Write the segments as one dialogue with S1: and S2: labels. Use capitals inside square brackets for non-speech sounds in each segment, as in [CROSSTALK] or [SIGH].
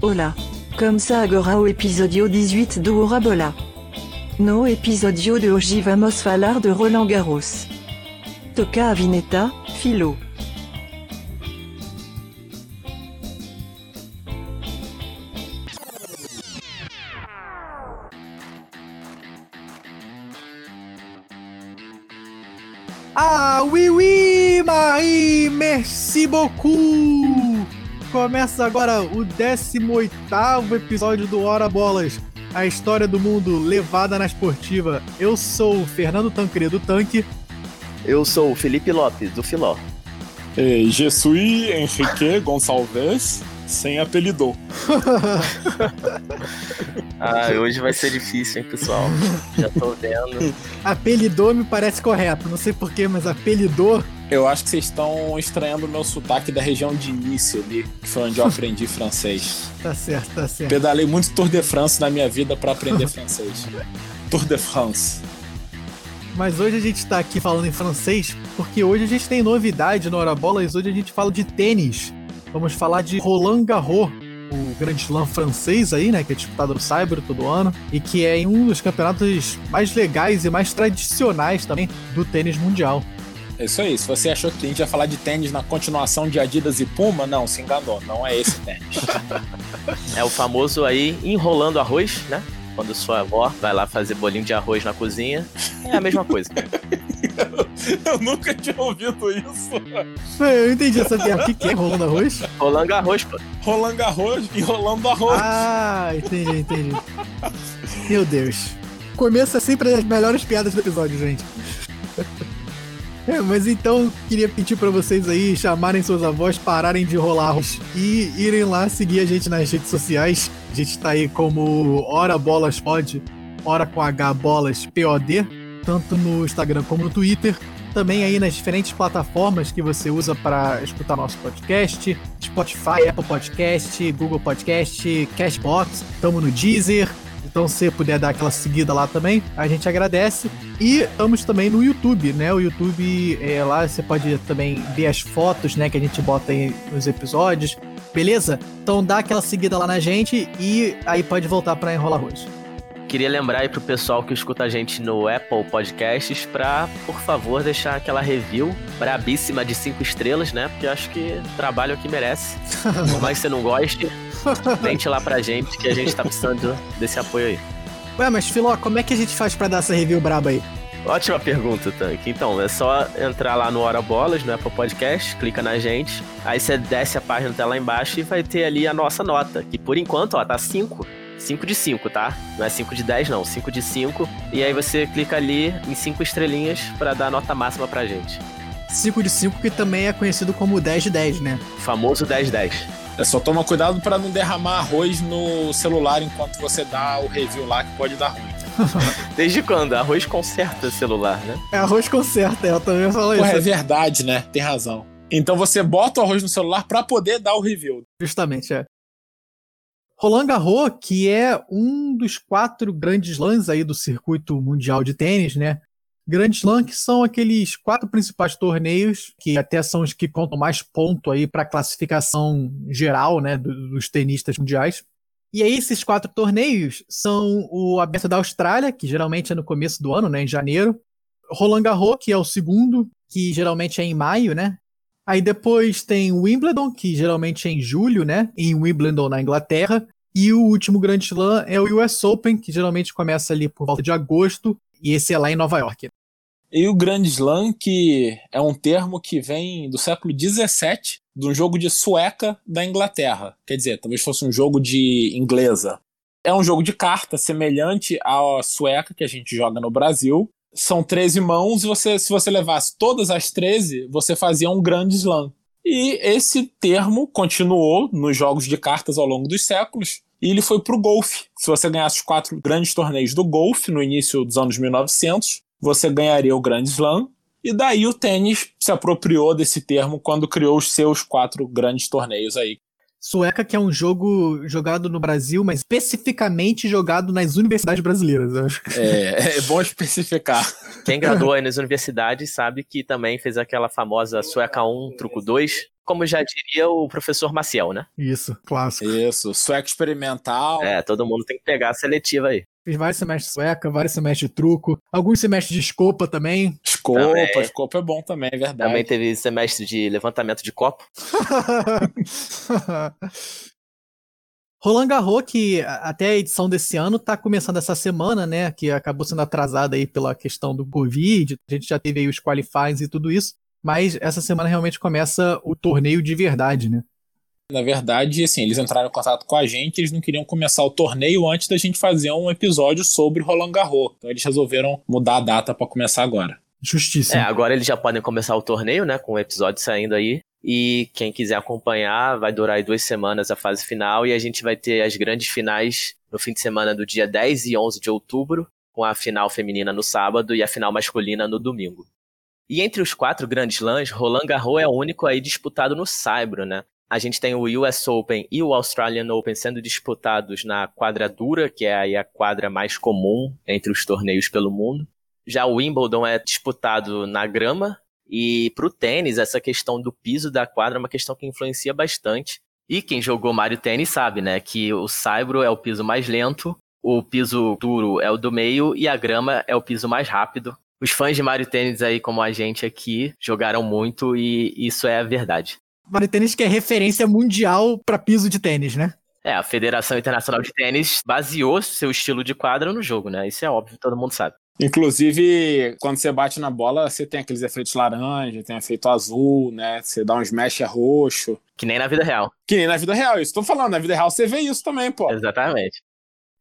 S1: Hola. Comme ça agora o episodio 18 do Orabola. No episodio de hoje vamos falar de Roland Garros. Toca a Philo.
S2: Começa agora o 18 episódio do Hora Bolas, a história do mundo levada na esportiva. Eu sou o Fernando Tancredo Tanque.
S3: Eu sou o Felipe Lopes, do Filó.
S4: E je suis Henrique [LAUGHS] Gonçalves, sem apelido. [LAUGHS]
S3: ah, hoje vai ser difícil, hein, pessoal? Já tô vendo.
S2: Apelidou me parece correto, não sei porquê, mas apelidou.
S4: Eu acho que vocês estão estranhando o meu sotaque da região de Nice ali, que foi onde eu aprendi [LAUGHS] francês.
S2: Tá certo, tá certo.
S4: Pedalei muito Tour de France na minha vida para aprender francês. [LAUGHS] Tour de France.
S2: Mas hoje a gente tá aqui falando em francês porque hoje a gente tem novidade no Hora Bolas. Hoje a gente fala de tênis. Vamos falar de Roland Garros, o grande slam francês aí, né, que é disputado no Cyber todo ano e que é um dos campeonatos mais legais e mais tradicionais também do tênis mundial.
S4: É isso aí. Se você achou que a gente ia falar de tênis na continuação de Adidas e Puma, não, se enganou. Não é esse tênis. [LAUGHS]
S3: é o famoso aí enrolando arroz, né? Quando sua avó vai lá fazer bolinho de arroz na cozinha. É a mesma coisa. [LAUGHS]
S4: Eu nunca tinha ouvido isso.
S2: Eu entendi essa piada. O que, é rolando arroz?
S3: Rolando arroz, pô.
S4: Rolando arroz e rolando arroz.
S2: Ah, entendi, entendi. Meu Deus. Começa sempre as melhores piadas do episódio, gente. É, [LAUGHS] mas então queria pedir para vocês aí chamarem seus avós, pararem de rolar e irem lá seguir a gente nas redes sociais. A gente tá aí como Hora Bolas Pod, Hora com H Bolas POD, tanto no Instagram como no Twitter. Também aí nas diferentes plataformas que você usa para escutar nosso podcast: Spotify, Apple Podcast, Google Podcast, Cashbox. Estamos no Deezer, então, se puder dar aquela seguida lá também, a gente agradece. E estamos também no YouTube, né? O YouTube, é, lá você pode também ver as fotos, né? Que a gente bota aí nos episódios. Beleza? Então dá aquela seguida lá na gente e aí pode voltar para Enrolar Arroz.
S3: Queria lembrar aí pro pessoal que escuta a gente no Apple Podcasts pra, por favor, deixar aquela review brabíssima de cinco estrelas, né? Porque eu acho que trabalho aqui merece. [LAUGHS] Por mais que você não goste, [LAUGHS] Vente lá pra gente que a gente tá precisando desse apoio aí.
S2: Ué, mas Filó, como é que a gente faz pra dar essa review braba aí?
S3: Ótima pergunta, Tank. Então, é só entrar lá no Hora Bolas, no Apple Podcast, clica na gente, aí você desce a página até lá embaixo e vai ter ali a nossa nota, que por enquanto, ó, tá 5. 5 de 5, tá? Não é 5 de 10, não. 5 de 5. E aí você clica ali em 5 estrelinhas para dar a nota máxima pra gente.
S2: 5 de 5, que também é conhecido como 10 de 10, né?
S3: O famoso 10 de 10.
S4: É só toma cuidado para não derramar arroz no celular enquanto você dá o review lá, que pode dar ruim. [LAUGHS]
S3: Desde quando? Arroz conserta celular, né?
S2: É, arroz conserta, eu também falo isso.
S4: É verdade, né? Tem razão. Então você bota o arroz no celular para poder dar o review.
S2: Justamente, é. Roland Garros, que é um dos quatro grandes lãs aí do circuito mundial de tênis, né? Grand Slam, que são aqueles quatro principais torneios, que até são os que contam mais ponto aí para a classificação geral, né, dos tenistas mundiais. E aí esses quatro torneios são o Aberto da Austrália, que geralmente é no começo do ano, né, em janeiro. Roland Garros, que é o segundo, que geralmente é em maio, né? Aí depois tem Wimbledon, que geralmente é em julho, né, em Wimbledon na Inglaterra. E o último Grand Slam é o US Open, que geralmente começa ali por volta de agosto e esse é lá em Nova York.
S4: E o Grand Slam, que é um termo que vem do século XVII, de um jogo de sueca da Inglaterra. Quer dizer, talvez fosse um jogo de inglesa. É um jogo de carta semelhante à sueca que a gente joga no Brasil. São 13 mãos e você, se você levasse todas as 13, você fazia um Grand Slam. E esse termo continuou nos jogos de cartas ao longo dos séculos, e ele foi para o golfe. Se você ganhasse os quatro grandes torneios do golfe no início dos anos 1900, você ganharia o Grand Slam. E daí o tênis se apropriou desse termo quando criou os seus quatro grandes torneios aí.
S2: Sueca, que é um jogo jogado no Brasil, mas especificamente jogado nas universidades brasileiras. Acho.
S4: É, é bom especificar.
S3: Quem graduou aí nas universidades sabe que também fez aquela famosa Sueca 1, truco 2, como já diria o professor Maciel, né?
S2: Isso, clássico.
S4: Isso, sueco experimental.
S3: É, todo mundo tem que pegar a seletiva aí.
S2: Fiz vários semestres de sueca, vários semestres de truco, alguns semestres de escopa também.
S4: Escopa,
S3: Também.
S4: escopa é bom também, é verdade.
S3: Também teve semestre de levantamento de copo. [LAUGHS]
S2: Roland Garros, que até a edição desse ano tá começando essa semana, né? Que acabou sendo atrasada aí pela questão do Covid. A gente já teve aí os qualifies e tudo isso. Mas essa semana realmente começa o torneio de verdade, né?
S4: Na verdade, assim, eles entraram em contato com a gente, eles não queriam começar o torneio antes da gente fazer um episódio sobre Roland Garros. Então eles resolveram mudar a data pra começar agora.
S2: Justíssimo.
S3: É, agora eles já podem começar o torneio, né? Com o episódio saindo aí. E quem quiser acompanhar, vai durar aí duas semanas a fase final. E a gente vai ter as grandes finais no fim de semana do dia 10 e 11 de outubro, com a final feminina no sábado e a final masculina no domingo. E entre os quatro grandes lãs, Roland Garros é o único aí disputado no Saibro, né? A gente tem o US Open e o Australian Open sendo disputados na quadra dura, que é a quadra mais comum entre os torneios pelo mundo. Já o Wimbledon é disputado na grama, e pro tênis, essa questão do piso da quadra é uma questão que influencia bastante. E quem jogou Mario Tênis sabe, né, que o saibro é o piso mais lento, o piso duro é o do meio e a grama é o piso mais rápido. Os fãs de Mario Tênis aí, como a gente aqui, jogaram muito e isso é a verdade.
S2: Mario Tênis que é referência mundial pra piso de tênis, né?
S3: É, a Federação Internacional de Tênis baseou seu estilo de quadra no jogo, né? Isso é óbvio, todo mundo sabe.
S4: Inclusive, quando você bate na bola, você tem aqueles efeitos laranja, tem efeito azul, né? Você dá um smash é roxo.
S3: Que nem na vida real.
S4: Que nem na vida real, isso tô falando, na vida real você vê isso também, pô.
S3: Exatamente.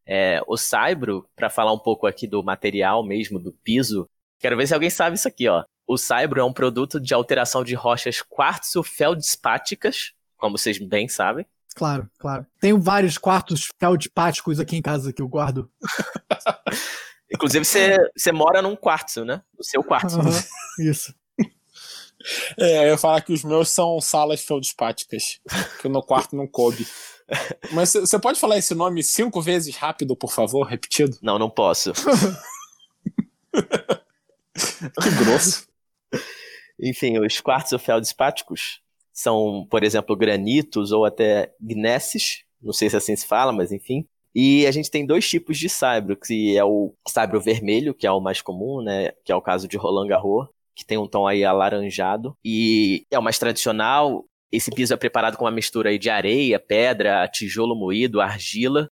S3: É, o Saibro, para falar um pouco aqui do material mesmo, do piso, quero ver se alguém sabe isso aqui, ó. O Saibro é um produto de alteração de rochas quartzo feldspáticas, como vocês bem sabem.
S2: Claro, claro. Tenho vários quartos feldspáticos aqui em casa que eu guardo. [LAUGHS]
S3: Inclusive, você, você mora num quartzo, né? No seu quarto.
S2: Aham, isso.
S4: É, eu ia falar que os meus são salas feldspáticas, que no quarto não coube. Mas você pode falar esse nome cinco vezes rápido, por favor, repetido?
S3: Não, não posso. [LAUGHS]
S4: Que grosso. [LAUGHS]
S3: Enfim, os quartzo feldspáticos são, por exemplo, granitos ou até gnesses, não sei se assim se fala, mas enfim. E a gente tem dois tipos de saibro, que é o saibro vermelho, que é o mais comum, né, que é o caso de Roland Garros, que tem um tom aí alaranjado, e é o mais tradicional. Esse piso é preparado com uma mistura aí de areia, pedra, tijolo moído, argila.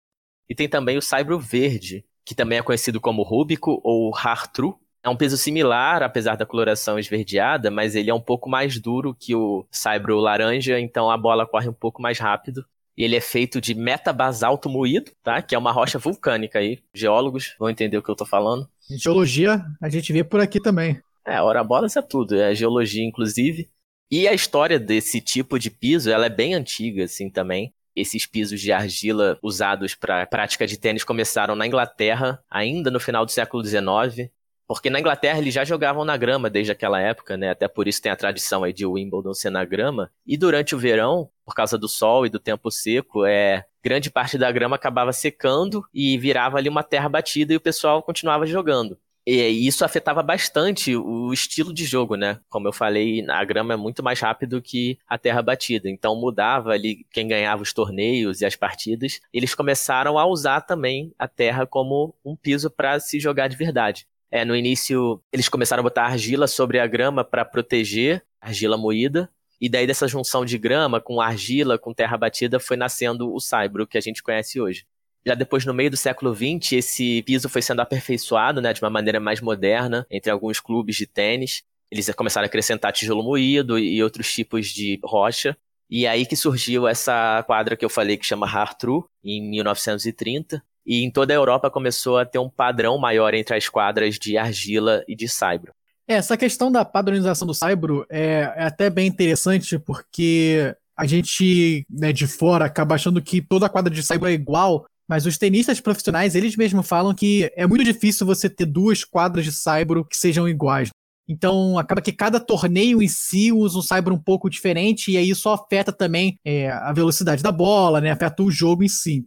S3: E tem também o saibro verde, que também é conhecido como rúbico ou hartru, é um piso similar, apesar da coloração esverdeada, mas ele é um pouco mais duro que o saibro laranja, então a bola corre um pouco mais rápido. E ele é feito de metabasalto moído, tá? Que é uma rocha vulcânica aí. Geólogos vão entender o que eu tô falando.
S2: Geologia a gente vê por aqui também.
S3: É, ora bolas é tudo, é geologia inclusive. E a história desse tipo de piso, ela é bem antiga assim também. Esses pisos de argila usados para prática de tênis começaram na Inglaterra, ainda no final do século XIX. Porque na Inglaterra eles já jogavam na grama desde aquela época, né? Até por isso tem a tradição aí de Wimbledon ser na grama. E durante o verão, por causa do sol e do tempo seco, é grande parte da grama acabava secando e virava ali uma terra batida e o pessoal continuava jogando. E isso afetava bastante o estilo de jogo, né? Como eu falei, a grama é muito mais rápido que a terra batida. Então mudava ali quem ganhava os torneios e as partidas. Eles começaram a usar também a terra como um piso para se jogar de verdade. É, no início, eles começaram a botar argila sobre a grama para proteger, argila moída. E daí dessa junção de grama com argila, com terra batida, foi nascendo o saibro que a gente conhece hoje. Já depois, no meio do século XX, esse piso foi sendo aperfeiçoado né, de uma maneira mais moderna entre alguns clubes de tênis. Eles começaram a acrescentar tijolo moído e outros tipos de rocha. E aí que surgiu essa quadra que eu falei que chama Hartru, em 1930, e em toda a Europa começou a ter um padrão maior entre as quadras de argila e de saibro.
S2: É, essa questão da padronização do saibro é, é até bem interessante porque a gente né, de fora acaba achando que toda quadra de saibro é igual, mas os tenistas profissionais, eles mesmos falam que é muito difícil você ter duas quadras de saibro que sejam iguais. Então, acaba que cada torneio em si usa um saibro um pouco diferente, e aí isso afeta também é, a velocidade da bola, né? Afeta o jogo em si.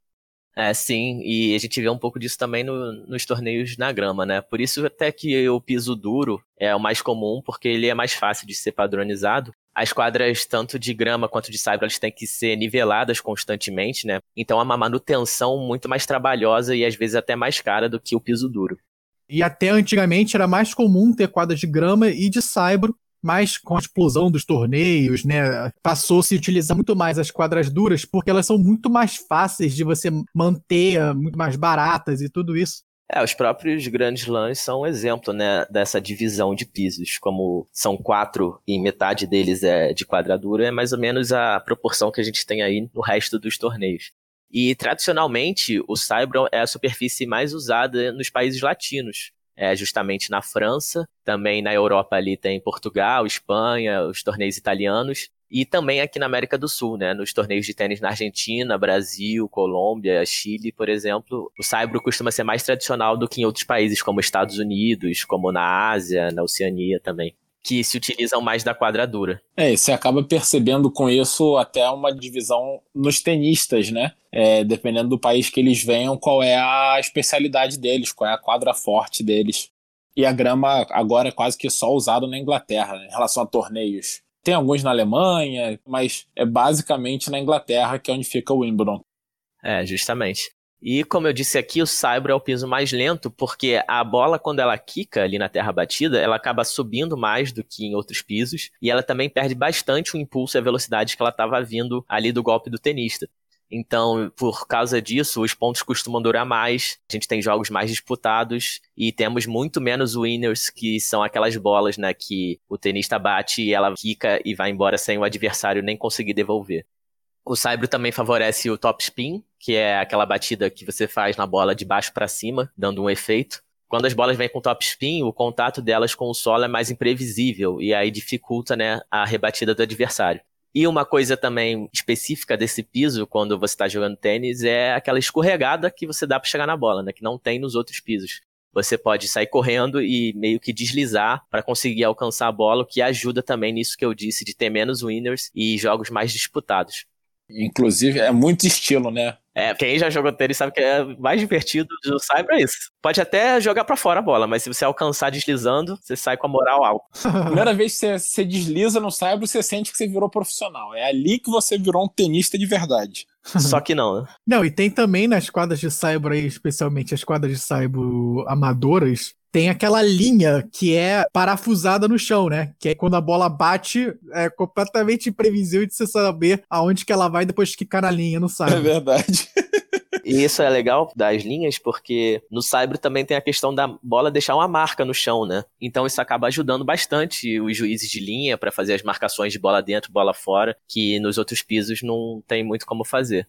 S3: É, sim, e a gente vê um pouco disso também no, nos torneios na grama, né? Por isso até que o piso duro é o mais comum, porque ele é mais fácil de ser padronizado. As quadras, tanto de grama quanto de saibro, elas têm que ser niveladas constantemente, né? Então é uma manutenção muito mais trabalhosa e às vezes até mais cara do que o piso duro.
S2: E até antigamente era mais comum ter quadras de grama e de saibro, mas com a explosão dos torneios, né, passou-se a utilizar muito mais as quadras duras, porque elas são muito mais fáceis de você manter, muito mais baratas e tudo isso.
S3: É, os próprios grandes lãs são um exemplo, né, dessa divisão de pisos. Como são quatro e metade deles é de quadradura, é mais ou menos a proporção que a gente tem aí no resto dos torneios. E tradicionalmente o Saibro é a superfície mais usada nos países latinos. É justamente na França, também na Europa ali tem Portugal, Espanha, os torneios italianos, e também aqui na América do Sul, né, nos torneios de tênis na Argentina, Brasil, Colômbia, Chile, por exemplo, o saibro costuma ser mais tradicional do que em outros países como Estados Unidos, como na Ásia, na Oceania também que se utilizam mais da quadradura.
S4: É, você acaba percebendo com isso até uma divisão nos tenistas, né? É, dependendo do país que eles venham, qual é a especialidade deles, qual é a quadra forte deles. E a grama agora é quase que só usada na Inglaterra, né, em relação a torneios. Tem alguns na Alemanha, mas é basicamente na Inglaterra que é onde fica o Wimbledon.
S3: É, justamente. E como eu disse aqui, o saibro é o piso mais lento, porque a bola, quando ela quica ali na terra batida, ela acaba subindo mais do que em outros pisos, e ela também perde bastante o impulso e a velocidade que ela estava vindo ali do golpe do tenista. Então, por causa disso, os pontos costumam durar mais, a gente tem jogos mais disputados e temos muito menos winners, que são aquelas bolas, né, que o tenista bate e ela quica e vai embora sem o adversário nem conseguir devolver. O saibro também favorece o top spin, que é aquela batida que você faz na bola de baixo para cima, dando um efeito. Quando as bolas vêm com top spin, o contato delas com o solo é mais imprevisível e aí dificulta né, a rebatida do adversário. E uma coisa também específica desse piso, quando você está jogando tênis, é aquela escorregada que você dá para chegar na bola, né, que não tem nos outros pisos. Você pode sair correndo e meio que deslizar para conseguir alcançar a bola, o que ajuda também nisso que eu disse de ter menos winners e jogos mais disputados.
S4: Inclusive, é muito estilo, né?
S3: É, quem já jogou tênis sabe que é mais divertido do Cyber é isso. Pode até jogar para fora a bola, mas se você alcançar deslizando, você sai com a moral alta. [LAUGHS]
S4: Primeira vez que você, você desliza no Cyber, você sente que você virou profissional. É ali que você virou um tenista de verdade. [LAUGHS]
S3: Só que não, né?
S2: Não, e tem também nas quadras de Cyber aí, especialmente as quadras de Cyber amadoras, tem aquela linha que é parafusada no chão, né? Que é quando a bola bate, é completamente imprevisível de você saber aonde que ela vai depois que quicar na linha, não sabe.
S4: É verdade.
S3: E isso é legal das linhas, porque no Cyber também tem a questão da bola deixar uma marca no chão, né? Então isso acaba ajudando bastante os juízes de linha para fazer as marcações de bola dentro, bola fora, que nos outros pisos não tem muito como fazer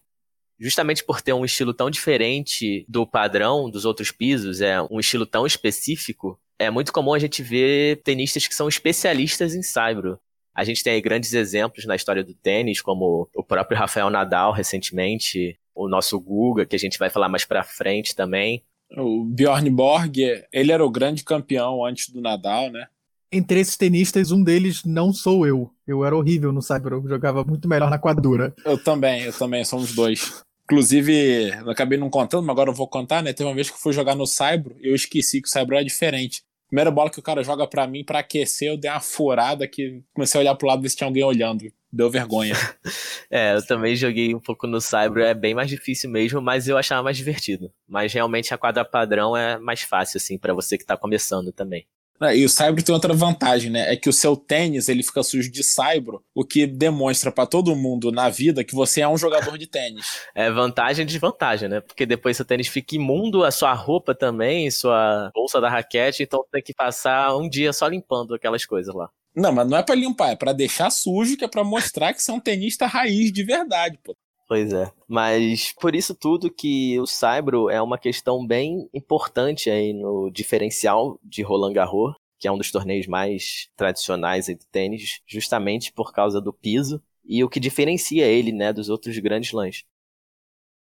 S3: justamente por ter um estilo tão diferente do padrão dos outros pisos, é um estilo tão específico, é muito comum a gente ver tenistas que são especialistas em saibro. A gente tem aí grandes exemplos na história do tênis, como o próprio Rafael Nadal recentemente, o nosso Guga, que a gente vai falar mais pra frente também.
S4: O Bjorn Borg, ele era o grande campeão antes do Nadal, né?
S2: Entre esses tenistas, um deles não sou eu. Eu era horrível no Cyber, eu jogava muito melhor na quadra.
S4: Eu também, eu também, somos dois. Inclusive, eu acabei não contando, mas agora eu vou contar, né? Teve uma vez que eu fui jogar no Saibro e eu esqueci que o Saibro é diferente. Primeira bola que o cara joga para mim para aquecer, eu dei uma furada que comecei a olhar pro lado ver se tinha alguém olhando. Deu vergonha. [LAUGHS]
S3: é, eu também joguei um pouco no Saibro, é bem mais difícil mesmo, mas eu achava mais divertido. Mas realmente a quadra padrão é mais fácil, assim, para você que tá começando também.
S4: É, e o Saibro tem outra vantagem, né? É que o seu tênis ele fica sujo de Saibro, o que demonstra para todo mundo na vida que você é um jogador de tênis. [LAUGHS]
S3: É vantagem e desvantagem, né? Porque depois seu tênis fica imundo, a sua roupa também, sua bolsa da raquete, então tem que passar um dia só limpando aquelas coisas lá.
S4: Não, mas não é para limpar, é para deixar sujo, que é para mostrar que você é um tenista raiz de verdade, pô.
S3: Pois é. Mas por isso tudo que o Saibro é uma questão bem importante aí no diferencial de Roland Garros, que é um dos torneios mais tradicionais de tênis, justamente por causa do piso e o que diferencia ele, né, dos outros grandes lãs.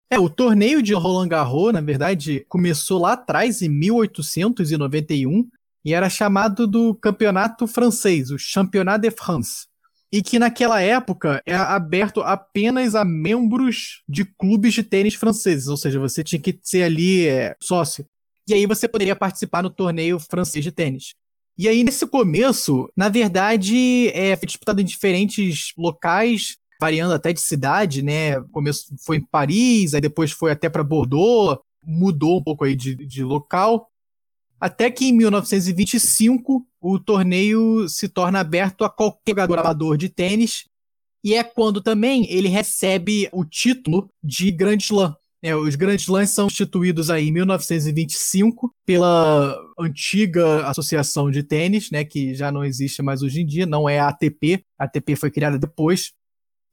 S2: É, o torneio de Roland Garros, na verdade, começou lá atrás, em 1891, e era chamado do campeonato francês, o Championnat de France e que naquela época era é aberto apenas a membros de clubes de tênis franceses, ou seja, você tinha que ser ali é, sócio. E aí você poderia participar no torneio francês de tênis. E aí, nesse começo, na verdade, é, foi disputado em diferentes locais, variando até de cidade, né? O começo foi em Paris, aí depois foi até para Bordeaux, mudou um pouco aí de, de local. Até que em 1925 o torneio se torna aberto a qualquer jogador amador de tênis, e é quando também ele recebe o título de Grand Slam. É, os Grand Slams são instituídos aí em 1925 pela antiga associação de tênis, né, que já não existe mais hoje em dia, não é a ATP, a ATP foi criada depois.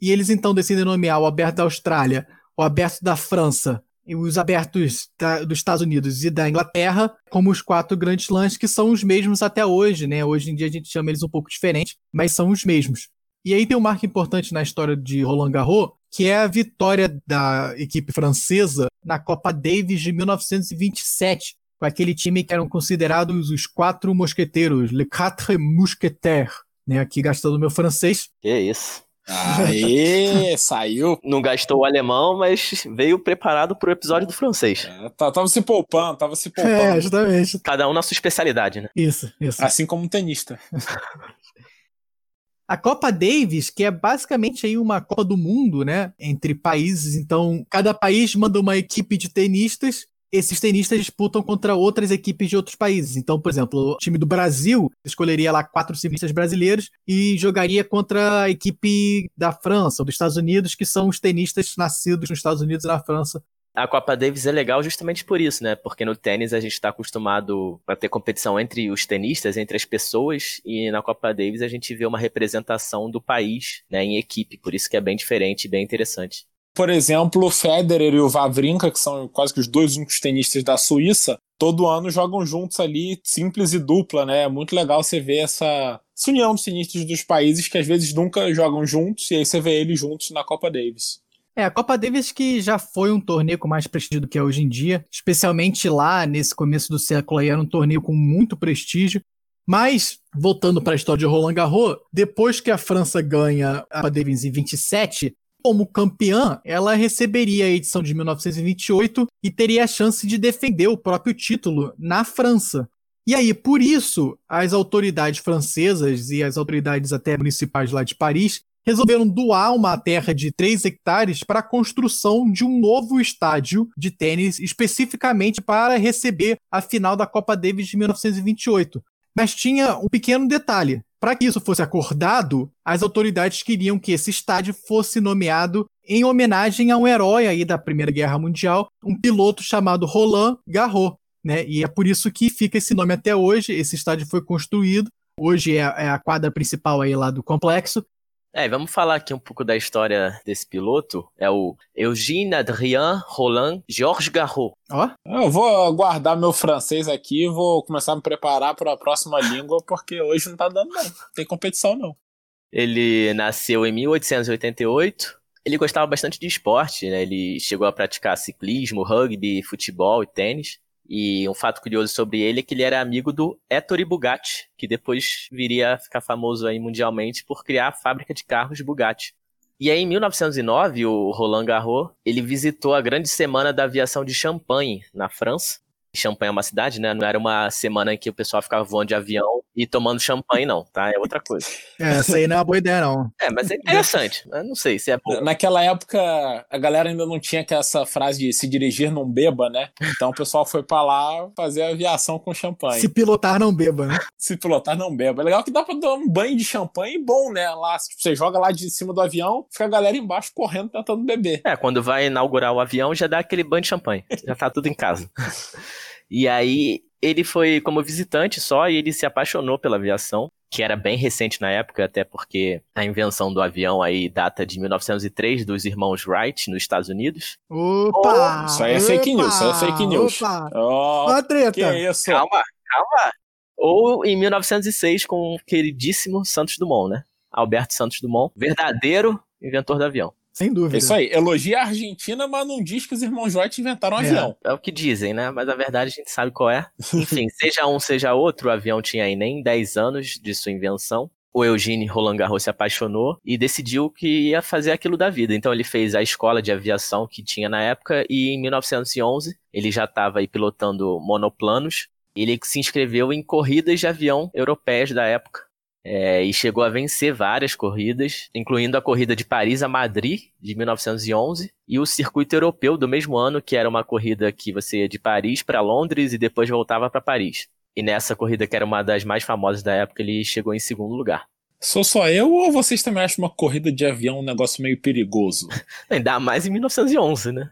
S2: E eles então decidem nomear o Aberto da Austrália, o Aberto da França e os abertos da, dos Estados Unidos e da Inglaterra como os quatro grandes slams que são os mesmos até hoje, né? Hoje em dia a gente chama eles um pouco diferente, mas são os mesmos. E aí tem um marco importante na história de Roland Garros, que é a vitória da equipe francesa na Copa Davis de 1927, com aquele time que eram considerados os quatro mosqueteiros, les quatre mousquetaires, né? Aqui gastando meu francês.
S3: Que isso.
S4: Aê, saiu.
S3: Não gastou o alemão, mas veio preparado pro episódio do francês.
S4: É, tá, tava se poupando, tava se poupando.
S2: É, justamente.
S3: Cada um na sua especialidade, né?
S2: Isso, isso.
S4: Assim como um tenista. [LAUGHS]
S2: A Copa Davis, que é basicamente aí uma Copa do Mundo, né, entre países, então cada país manda uma equipe de tenistas esses tenistas disputam contra outras equipes de outros países. Então, por exemplo, o time do Brasil escolheria lá quatro tenistas brasileiros e jogaria contra a equipe da França ou dos Estados Unidos, que são os tenistas nascidos nos Estados Unidos e na França.
S3: A Copa Davis é legal justamente por isso, né? Porque no tênis a gente está acostumado a ter competição entre os tenistas, entre as pessoas, e na Copa Davis a gente vê uma representação do país, né, em equipe. Por isso que é bem diferente e bem interessante.
S4: Por exemplo, o Federer e o Wawrinka, que são quase que os dois únicos tenistas da Suíça, todo ano jogam juntos ali, simples e dupla, né? É muito legal você ver essa, essa união dos tenistas dos países que às vezes nunca jogam juntos, e aí você vê eles juntos na Copa Davis.
S2: É, a Copa Davis que já foi um torneio com mais prestígio do que é hoje em dia, especialmente lá nesse começo do século aí, era um torneio com muito prestígio. Mas, voltando para a história de Roland Garros, depois que a França ganha a Copa Davis em 27, como campeã, ela receberia a edição de 1928 e teria a chance de defender o próprio título na França. E aí, por isso, as autoridades francesas e as autoridades até municipais lá de Paris resolveram doar uma terra de 3 hectares para a construção de um novo estádio de tênis especificamente para receber a final da Copa Davis de 1928. Mas tinha um pequeno detalhe. Para que isso fosse acordado, as autoridades queriam que esse estádio fosse nomeado em homenagem a um herói aí da Primeira Guerra Mundial, um piloto chamado Roland Garros. Né? E é por isso que fica esse nome até hoje. Esse estádio foi construído. Hoje é, é a quadra principal aí lá do complexo.
S3: É, vamos falar aqui um pouco da história desse piloto. É o Eugène Adrien Roland Georges Garros.
S2: Ó.
S4: Eu vou guardar meu francês aqui e vou começar a me preparar para a próxima língua, porque hoje não tá dando não. Não tem competição não.
S3: Ele nasceu em 1888. Ele gostava bastante de esporte, né? Ele chegou a praticar ciclismo, rugby, futebol e tênis. E um fato curioso sobre ele é que ele era amigo do Ettore Bugatti, que depois viria a ficar famoso aí mundialmente por criar a fábrica de carros Bugatti. E aí, em 1909, o Roland Garros, ele visitou a grande semana da aviação de Champagne, na França. Champagne é uma cidade, né? Não era uma semana em que o pessoal ficava voando de avião e tomando champanhe, não, tá? É outra coisa.
S2: É, essa aí não é uma boa ideia, não.
S3: É, mas é interessante. Eu não sei se é bom.
S4: Naquela época, a galera ainda não tinha essa frase de se dirigir não beba, né? Então o pessoal foi pra lá fazer aviação com champanhe.
S2: Se pilotar, não beba, né?
S4: Se pilotar, não beba. É legal que dá pra dar um banho de champanhe bom, né? Lá, tipo, você joga lá de cima do avião, fica a galera embaixo correndo tentando beber.
S3: É, quando vai inaugurar o avião, já dá aquele banho de champanhe. Já tá tudo em casa. [LAUGHS] E aí ele foi como visitante só e ele se apaixonou pela aviação, que era bem recente na época, até porque a invenção do avião aí data de 1903 dos irmãos Wright nos Estados Unidos.
S2: Opa!
S4: Oh, isso aí é fake news, isso aí é fake news.
S2: Opa!
S4: Oh,
S2: Ó a treta.
S4: que isso?
S3: Calma, calma. Ou em 1906 com o queridíssimo Santos Dumont, né? Alberto Santos Dumont, verdadeiro inventor do avião.
S2: Sem dúvida.
S4: É Isso aí, elogia a Argentina, mas não diz que os irmãos Wright inventaram um
S2: É.
S4: avião.
S3: É o que dizem, né? Mas a verdade a gente sabe qual é. [LAUGHS] Enfim, seja um, seja outro, o avião tinha aí nem 10 anos de sua invenção. O Eugene Roland Garros se apaixonou e decidiu que ia fazer aquilo da vida. Então ele fez a escola de aviação que tinha na época e em 1911 ele já estava aí pilotando monoplanos. Ele se inscreveu em corridas de avião europeias da época. É, e chegou a vencer várias corridas, incluindo a corrida de Paris a Madrid, de 1911, e o circuito europeu do mesmo ano, que era uma corrida que você ia de Paris para Londres e depois voltava para Paris. E nessa corrida, que era uma das mais famosas da época, ele chegou em segundo lugar.
S4: Sou só eu ou vocês também acham uma corrida de avião um negócio meio perigoso? [LAUGHS]
S3: Ainda mais em 1911, né?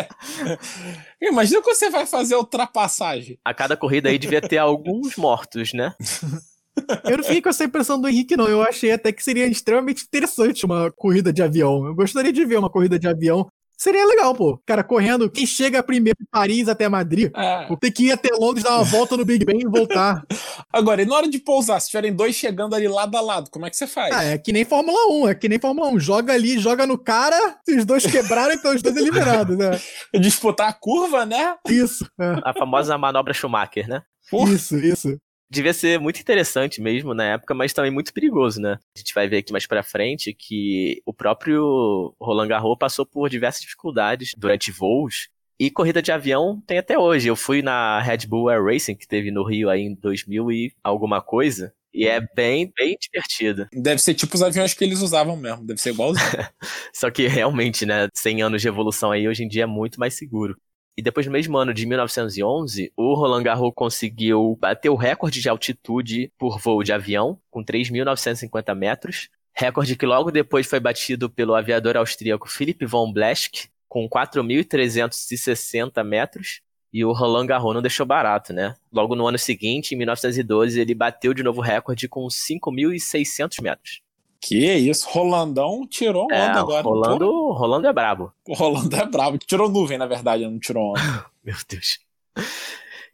S3: [LAUGHS]
S4: Imagina que você vai fazer ultrapassagem.
S3: A cada corrida aí devia ter alguns mortos, né? [LAUGHS]
S2: Eu não fiquei com essa impressão do Henrique, não. Eu achei até que seria extremamente interessante uma corrida de avião. Eu gostaria de ver uma corrida de avião Seria legal, pô. Cara, correndo, quem chega primeiro de Paris até Madrid, é. ter que ir até Londres, dar uma volta no Big Ben e voltar. [LAUGHS]
S4: Agora, e na hora de pousar, se tiverem dois chegando ali lado a lado, como é que você faz?
S2: Ah, é que nem Fórmula 1, é que nem Fórmula 1. Joga ali, joga no cara, se os dois quebrarem, então os dois eliminados, né? [LAUGHS]
S4: Disputar a curva, né?
S2: Isso. É.
S3: A famosa manobra Schumacher, né?
S2: Isso, isso
S3: devia ser muito interessante mesmo na época, mas também muito perigoso, né? A gente vai ver aqui mais pra frente que o próprio Roland Garros passou por diversas dificuldades durante voos. E corrida de avião tem até hoje. Eu fui na Red Bull Air Racing, que teve no Rio aí em 2000 e alguma coisa. E é bem, bem divertido.
S4: Deve ser tipo os aviões que eles usavam mesmo, deve ser igualzinho. [LAUGHS]
S3: Só que realmente, né, 100 anos de evolução aí, hoje em dia é muito mais seguro. E depois, no mesmo ano de 1911, o Roland Garros conseguiu bater o recorde de altitude por voo de avião, com 3.950 metros. Recorde que logo depois foi batido pelo aviador austríaco Philipp von Blesk, com 4.360 metros. E o Roland Garros não deixou barato, né? Logo no ano seguinte, em 1912, ele bateu de novo recorde com 5.600 metros.
S4: Que isso, Rolandão tirou onda
S3: é,
S4: agora.
S3: Rolando, Rolando é brabo.
S4: O Rolando é brabo. Tirou nuvem, na verdade, não tirou onda. [LAUGHS]
S3: Meu Deus.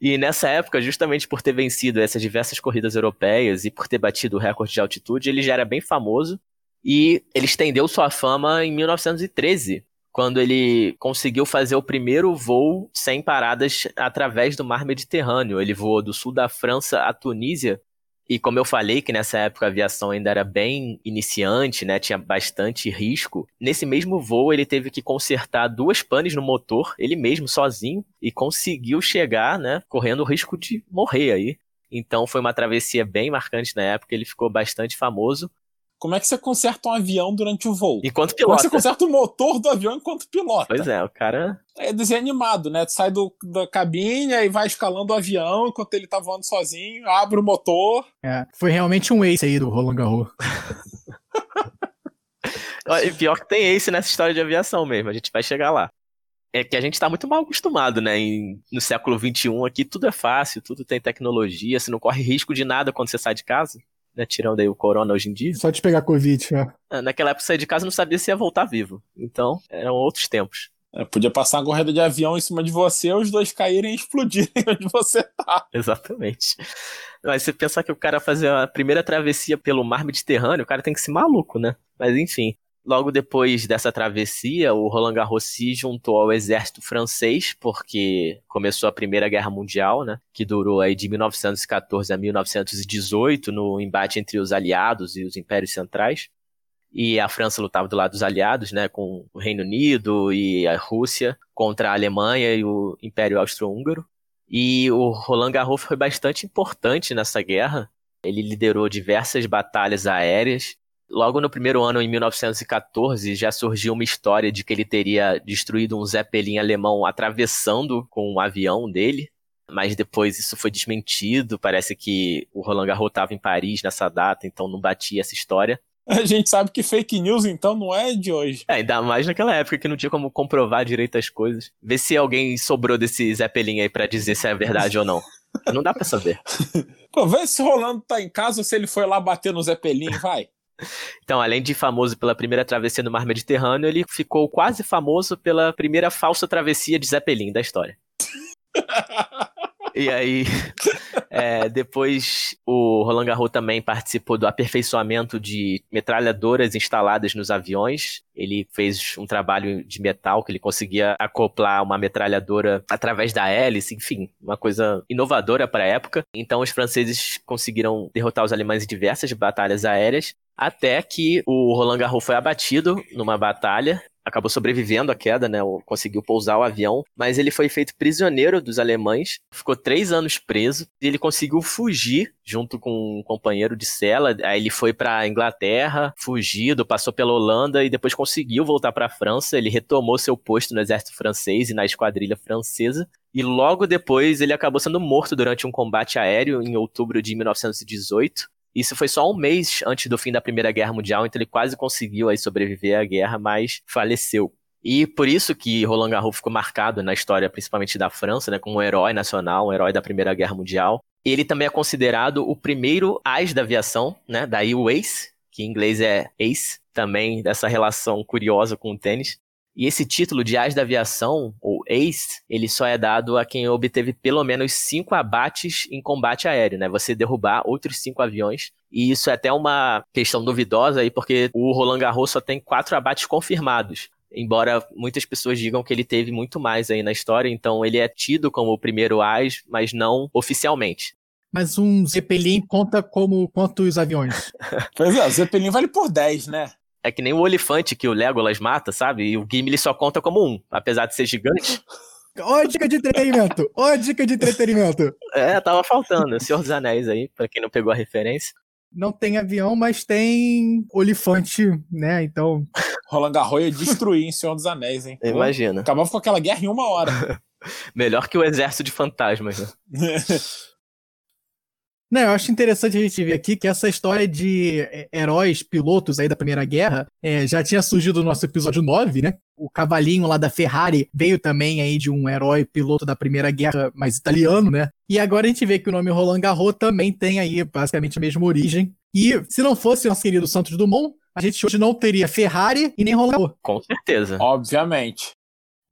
S3: E nessa época, justamente por ter vencido essas diversas corridas europeias e por ter batido o recorde de altitude, ele já era bem famoso. E ele estendeu sua fama em 1913, quando ele conseguiu fazer o primeiro voo sem paradas através do mar Mediterrâneo. Ele voou do sul da França à Tunísia e como eu falei que nessa época a aviação ainda era bem iniciante, né, tinha bastante risco, nesse mesmo voo ele teve que consertar duas panes no motor, ele mesmo sozinho, e conseguiu chegar, né, correndo o risco de morrer aí. Então foi uma travessia bem marcante na época, ele ficou bastante famoso.
S4: Como é que você conserta um avião durante o voo?
S3: Enquanto
S4: pilota. Como é que você conserta o motor do avião enquanto pilota?
S3: Pois é, o cara.
S4: É desenho animado, né? Tu sai do, da cabine e vai escalando o avião enquanto ele tá voando sozinho, abre o motor.
S2: É, foi realmente um ace aí do Roland Garros. [LAUGHS]
S3: e pior que tem ace nessa história de aviação mesmo, a gente vai chegar lá. É que a gente tá muito mal acostumado, né? Em, no século XXI aqui tudo é fácil, tudo tem tecnologia, você não corre risco de nada quando você sai de casa né, tirando aí o corona hoje em dia.
S2: Só de pegar Covid,
S3: né? Naquela época sair de casa não sabia se ia voltar vivo. Então, eram outros tempos.
S4: É, podia passar uma corrida de avião em cima de você, os dois caírem e explodirem [LAUGHS] onde você tá.
S3: Exatamente. Mas você pensar que o cara fazer a primeira travessia pelo mar Mediterrâneo, o cara tem que ser maluco, né? Mas enfim. Logo depois dessa travessia, o Roland Garros se juntou ao exército francês, porque começou a Primeira Guerra Mundial, né, que durou aí de 1914 a 1918, no embate entre os aliados e os impérios centrais. E a França lutava do lado dos aliados, né, com o Reino Unido e a Rússia, contra a Alemanha e o Império Austro-Húngaro. E o Roland Garros foi bastante importante nessa guerra. Ele liderou diversas batalhas aéreas Logo no primeiro ano, em 1914, já surgiu uma história de que ele teria destruído um Zeppelin alemão atravessando com um avião dele. Mas depois isso foi desmentido. Parece que o Roland Garros estava em Paris nessa data, então não batia essa história.
S4: A gente sabe que fake news, então, não é de hoje.
S3: É, ainda mais naquela época que não tinha como comprovar direito as coisas. Vê se alguém sobrou desse Zeppelin aí pra dizer se é verdade ou não. Não dá pra saber. [LAUGHS]
S4: Pô, vê se o Rolando tá em casa ou se ele foi lá bater no Zeppelin, vai.
S3: Então, além de famoso pela primeira travessia no mar Mediterrâneo, ele ficou quase famoso pela primeira falsa travessia de Zeppelin da história. E aí, [LAUGHS] é, depois o Roland Garros também participou do aperfeiçoamento de metralhadoras instaladas nos aviões. Ele fez um trabalho de metal que ele conseguia acoplar uma metralhadora através da hélice, enfim, uma coisa inovadora para a época. Então os franceses conseguiram derrotar os alemães em diversas batalhas aéreas, até que o Roland Garros foi abatido numa batalha acabou sobrevivendo à queda, né? Conseguiu pousar o avião, mas ele foi feito prisioneiro dos alemães, ficou três anos preso e ele conseguiu fugir junto com um companheiro de cela. Aí ele foi para Inglaterra, fugido, passou pela Holanda e depois conseguiu voltar para a França. Ele retomou seu posto no exército francês e na esquadrilha francesa. E logo depois ele acabou sendo morto durante um combate aéreo em outubro de 1918. Isso foi só um mês antes do fim da Primeira Guerra Mundial, então ele quase conseguiu aí sobreviver à guerra, mas faleceu. E por isso que Roland Garros ficou marcado na história, principalmente da França, né, como um herói nacional, um herói da Primeira Guerra Mundial. Ele também é considerado o primeiro as da aviação, né, daí o ace, que em inglês é ace, também dessa relação curiosa com o tênis. E esse título de As da Aviação, ou Ace, ele só é dado a quem obteve pelo menos cinco abates em combate aéreo, né? Você derrubar outros cinco aviões. E isso é até uma questão duvidosa aí, porque o Roland Garros só tem quatro abates confirmados. Embora muitas pessoas digam que ele teve muito mais aí na história, então ele é tido como o primeiro AS, mas não oficialmente.
S2: Mas um Zeppelin conta como quantos aviões? [LAUGHS]
S4: pois é, o Zeppelin vale por 10, né?
S3: É que nem o olifante que o Legolas mata, sabe? E o Gimli só conta como um, apesar de ser gigante. [LAUGHS]
S2: Ó a dica de entretenimento! Ó a dica de entretenimento! [LAUGHS]
S3: É, tava faltando. Senhor dos Anéis aí, pra quem não pegou a referência.
S2: Não tem avião, mas tem olifante, né? Então. [LAUGHS]
S4: Roland Garros ia destruir em Senhor dos Anéis, hein?
S3: Imagina.
S4: Acabava com aquela guerra em uma hora.
S3: Melhor que o exército de fantasmas, né?
S2: Não, eu acho interessante a gente ver aqui que essa história de é, heróis, pilotos aí da Primeira Guerra, é, já tinha surgido no nosso episódio 9, né? O cavalinho lá da Ferrari veio também aí de um herói piloto da Primeira Guerra, mas italiano, né? E agora a gente vê que o nome Roland Garros também tem aí basicamente a mesma origem. E se não fosse o nosso querido Santos Dumont, a gente hoje não teria Ferrari e nem Roland Garros.
S3: Com certeza.
S4: Obviamente.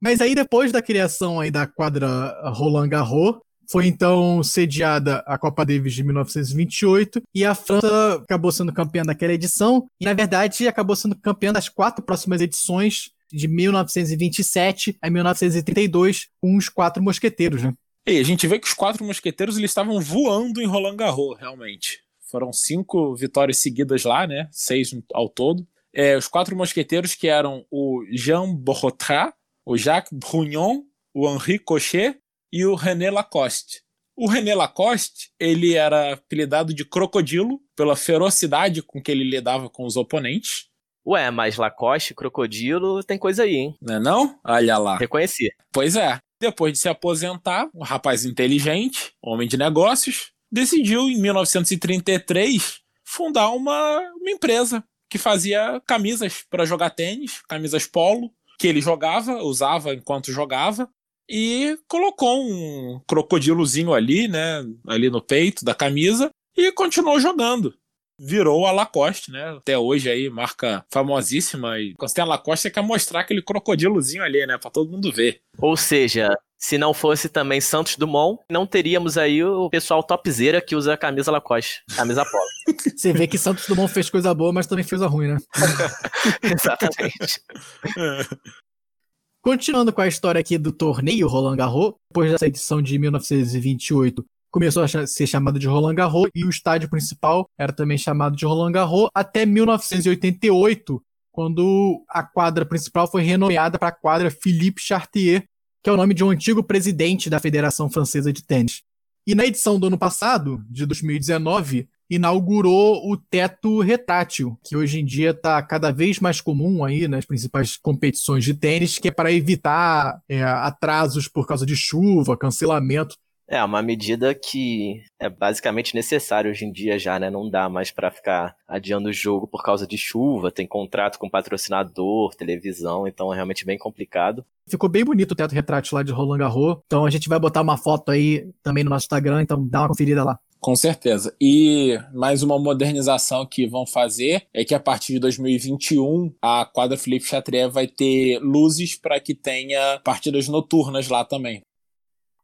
S2: Mas aí depois da criação aí da quadra Roland Garros, foi então sediada a Copa Davis de 1928 e a França acabou sendo campeã daquela edição e, na verdade, acabou sendo campeã das quatro próximas edições de 1927 a 1932 com os quatro mosqueteiros, né?
S4: E a gente vê que os quatro mosqueteiros eles estavam voando em Roland Garros, realmente. Foram cinco vitórias seguidas lá, né? Seis ao todo. É, os quatro mosqueteiros que eram o Jean Borrotrat, o Jacques Brugnon, o Henri Cochet e o René Lacoste. O René Lacoste, ele era apelidado de Crocodilo pela ferocidade com que ele lidava com os oponentes.
S3: Ué, mas Lacoste, Crocodilo, tem coisa aí, hein?
S4: Não é não? Olha lá.
S3: Reconheci.
S4: Pois é. Depois de se aposentar, um rapaz inteligente, homem de negócios, decidiu em 1933 fundar uma, uma empresa que fazia camisas para jogar tênis, camisas polo, que ele jogava, usava enquanto jogava, e colocou um crocodilozinho ali, né, ali no peito da camisa e continuou jogando. Virou a Lacoste, né? Até hoje aí, marca famosíssima. E quando você tem a Lacoste, você quer mostrar aquele crocodilozinho ali, né? Pra todo mundo ver.
S3: Ou seja, se não fosse também Santos Dumont, não teríamos aí o pessoal topzera que usa a camisa Lacoste, camisa polo. [LAUGHS]
S2: Você vê que Santos Dumont fez coisa boa, mas também fez coisa ruim, né? [LAUGHS]
S3: Exatamente.
S2: Continuando com a história aqui do torneio Roland Garros, depois dessa edição de 1928, começou a ser chamado de Roland Garros e o estádio principal era também chamado de Roland Garros até 1988, quando a quadra principal foi renomeada para a quadra Philippe Chartier, que é o nome de um antigo presidente da Federação Francesa de Tênis. E na edição do ano passado, de 2019, inaugurou o teto retrátil, que hoje em dia está cada vez mais comum aí nas principais competições de tênis, que é para evitar é, atrasos por causa de chuva, cancelamento.
S3: É uma medida que é basicamente necessária hoje em dia já, né? Não dá mais para ficar adiando o jogo por causa de chuva, tem contrato com patrocinador, televisão, então é realmente bem complicado.
S2: Ficou bem bonito o teto retrátil lá de Roland Garros, então a gente vai botar uma foto aí também no nosso Instagram, então dá uma conferida lá.
S4: Com certeza. E mais uma modernização que vão fazer é que a partir de 2021 a quadra Felipe Chatrier vai ter luzes para que tenha partidas noturnas lá também.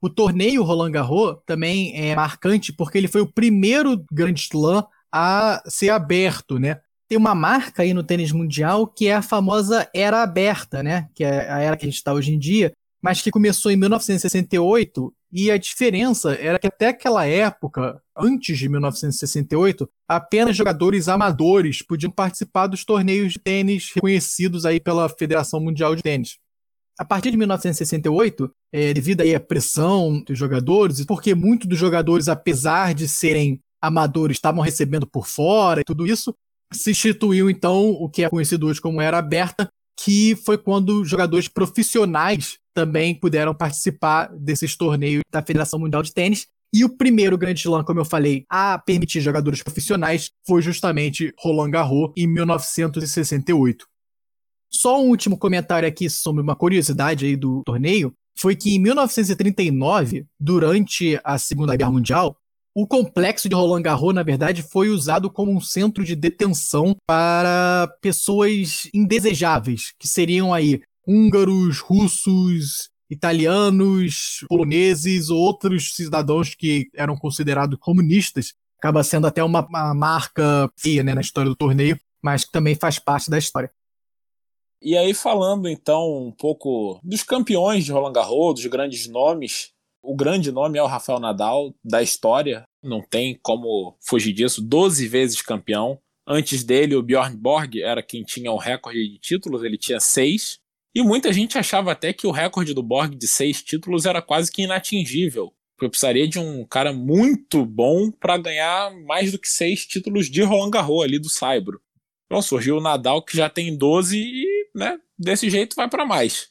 S2: O torneio Roland Garros também é marcante porque ele foi o primeiro Grand Slam a ser aberto, né? Tem uma marca aí no tênis mundial que é a famosa era aberta, né? Que é a era que a gente está hoje em dia, mas que começou em 1968 E a diferença era que até aquela época, antes de 1968, apenas jogadores amadores podiam participar dos torneios de tênis reconhecidos aí pela Federação Mundial de Tênis. A partir de 1968, é, devido aí à pressão dos jogadores, porque muitos dos jogadores, apesar de serem amadores, estavam recebendo por fora e tudo isso, se instituiu então o que é conhecido hoje como era aberta, que foi quando jogadores profissionais também puderam participar desses torneios da Federação Mundial de Tênis. E o primeiro grande slam, como eu falei, a permitir jogadores profissionais foi justamente Roland Garros em 1968. Só um último comentário aqui sobre uma curiosidade aí do torneio foi que em 1939, durante a Segunda Guerra Mundial, o complexo de Roland Garros, na verdade, foi usado como um centro de detenção para pessoas indesejáveis, que seriam aí húngaros, russos, italianos, poloneses ou outros cidadãos que eram considerados comunistas. Acaba sendo até uma, uma marca feia né, na história do torneio, mas que também faz parte da história.
S4: E aí, falando então um pouco dos campeões de Roland Garros, dos grandes nomes, o grande nome é o Rafael Nadal, da história, não tem como fugir disso, 12 vezes campeão. Antes dele, o Bjorn Borg era quem tinha o recorde de títulos, ele tinha seis. E muita gente achava até que o recorde do Borg de seis títulos era quase que inatingível. Porque precisaria de um cara muito bom para ganhar mais do que seis títulos de Roland Garros ali do Saibro. Então surgiu o Nadal que já tem 12 e, né, desse jeito vai para mais.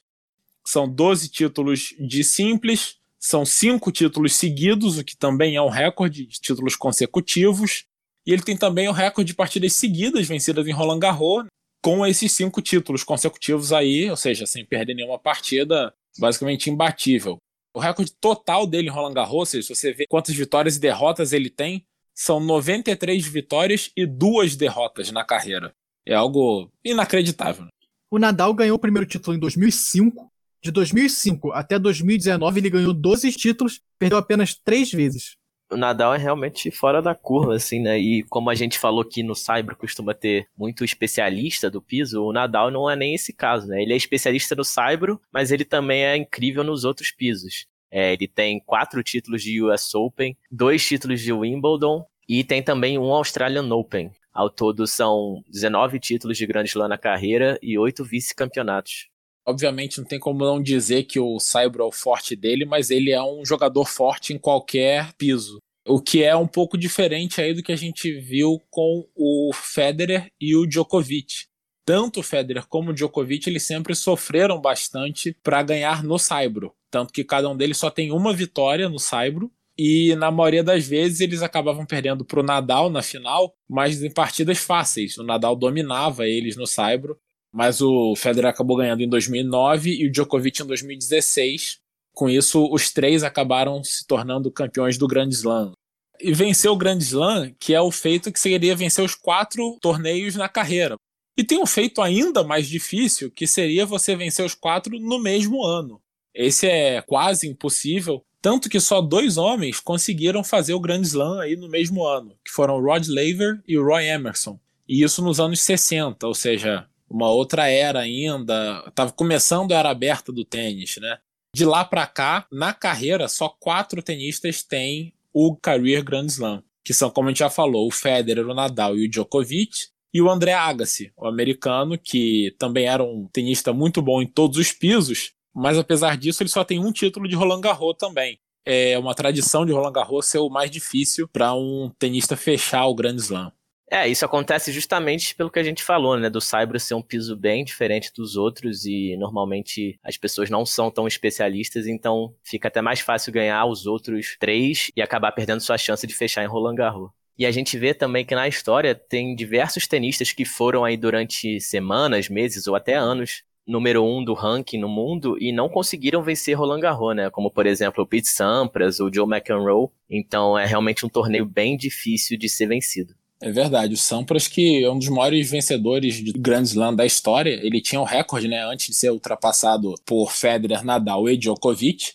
S4: São 12 títulos de simples, são cinco títulos seguidos, o que também é um recorde de títulos consecutivos. E ele tem também o recorde de partidas seguidas vencidas em Roland Garros, com esses cinco títulos consecutivos aí, ou seja, sem perder nenhuma partida, basicamente imbatível. O recorde total dele em Roland Garros, se você vê quantas vitórias e derrotas ele tem, são 93 vitórias e duas derrotas na carreira. É algo inacreditável.
S2: O Nadal ganhou o primeiro título em 2005. De 2005 até 2019, ele ganhou 12 títulos, perdeu apenas três vezes.
S3: O Nadal é realmente fora da curva, assim, né? E como a gente falou que no Cyber costuma ter muito especialista do piso, o Nadal não é nem esse caso, né? Ele é especialista no Cyber, mas ele também é incrível nos outros pisos. É, ele tem quatro títulos de US Open, dois títulos de Wimbledon e tem também um Australian Open. Ao todo são 19 títulos de Grand Slam na carreira e oito vice-campeonatos.
S4: Obviamente não tem como não dizer que o Saibro é o forte dele, mas ele é um jogador forte em qualquer piso. O que é um pouco diferente aí do que a gente viu com o Federer e o Djokovic. Tanto o Federer como o Djokovic, eles sempre sofreram bastante para ganhar no Saibro. Tanto que cada um deles só tem uma vitória no Saibro. E na maioria das vezes eles acabavam perdendo para o Nadal na final, mas em partidas fáceis. O Nadal dominava eles no Saibro, mas o Federer acabou ganhando em 2009 e o Djokovic em 2016. Com isso, os três acabaram se tornando campeões do Grand Slam. E venceu o Grand Slam, que é o feito que seria vencer os quatro torneios na carreira. E tem um feito ainda mais difícil, que seria você vencer os quatro no mesmo ano. Esse é quase impossível, tanto que só dois homens conseguiram fazer o Grand Slam aí no mesmo ano, que foram o Rod Laver e o Roy Emerson. E isso nos anos 60, ou seja, uma outra era ainda, estava começando a era aberta do tênis, né? De lá para cá, na carreira, só quatro tenistas têm o Career Grand Slam, que são, como a gente já falou, o Federer, o Nadal e o Djokovic, e o André Agassi, o americano, que também era um tenista muito bom em todos os pisos, mas apesar disso ele só tem um título de Roland Garros também. É uma tradição de Roland Garros ser o mais difícil para um tenista fechar o Grand Slam.
S3: É, isso acontece justamente pelo que a gente falou, né? Do Saibro ser um piso bem diferente dos outros e normalmente as pessoas não são tão especialistas, então fica até mais fácil ganhar os outros três e acabar perdendo sua chance de fechar em Roland Garros. E a gente vê também que na história tem diversos tenistas que foram aí durante semanas, meses ou até anos número um do ranking no mundo e não conseguiram vencer Roland Garros, né? Como, por exemplo, o Pete Sampras, o Joe McEnroe. Então é realmente um torneio bem difícil de ser vencido.
S4: É verdade, o Sampras que é um dos maiores vencedores de Grand Slam da história, ele tinha o um recorde, né, antes de ser ultrapassado por Federer, Nadal e Djokovic.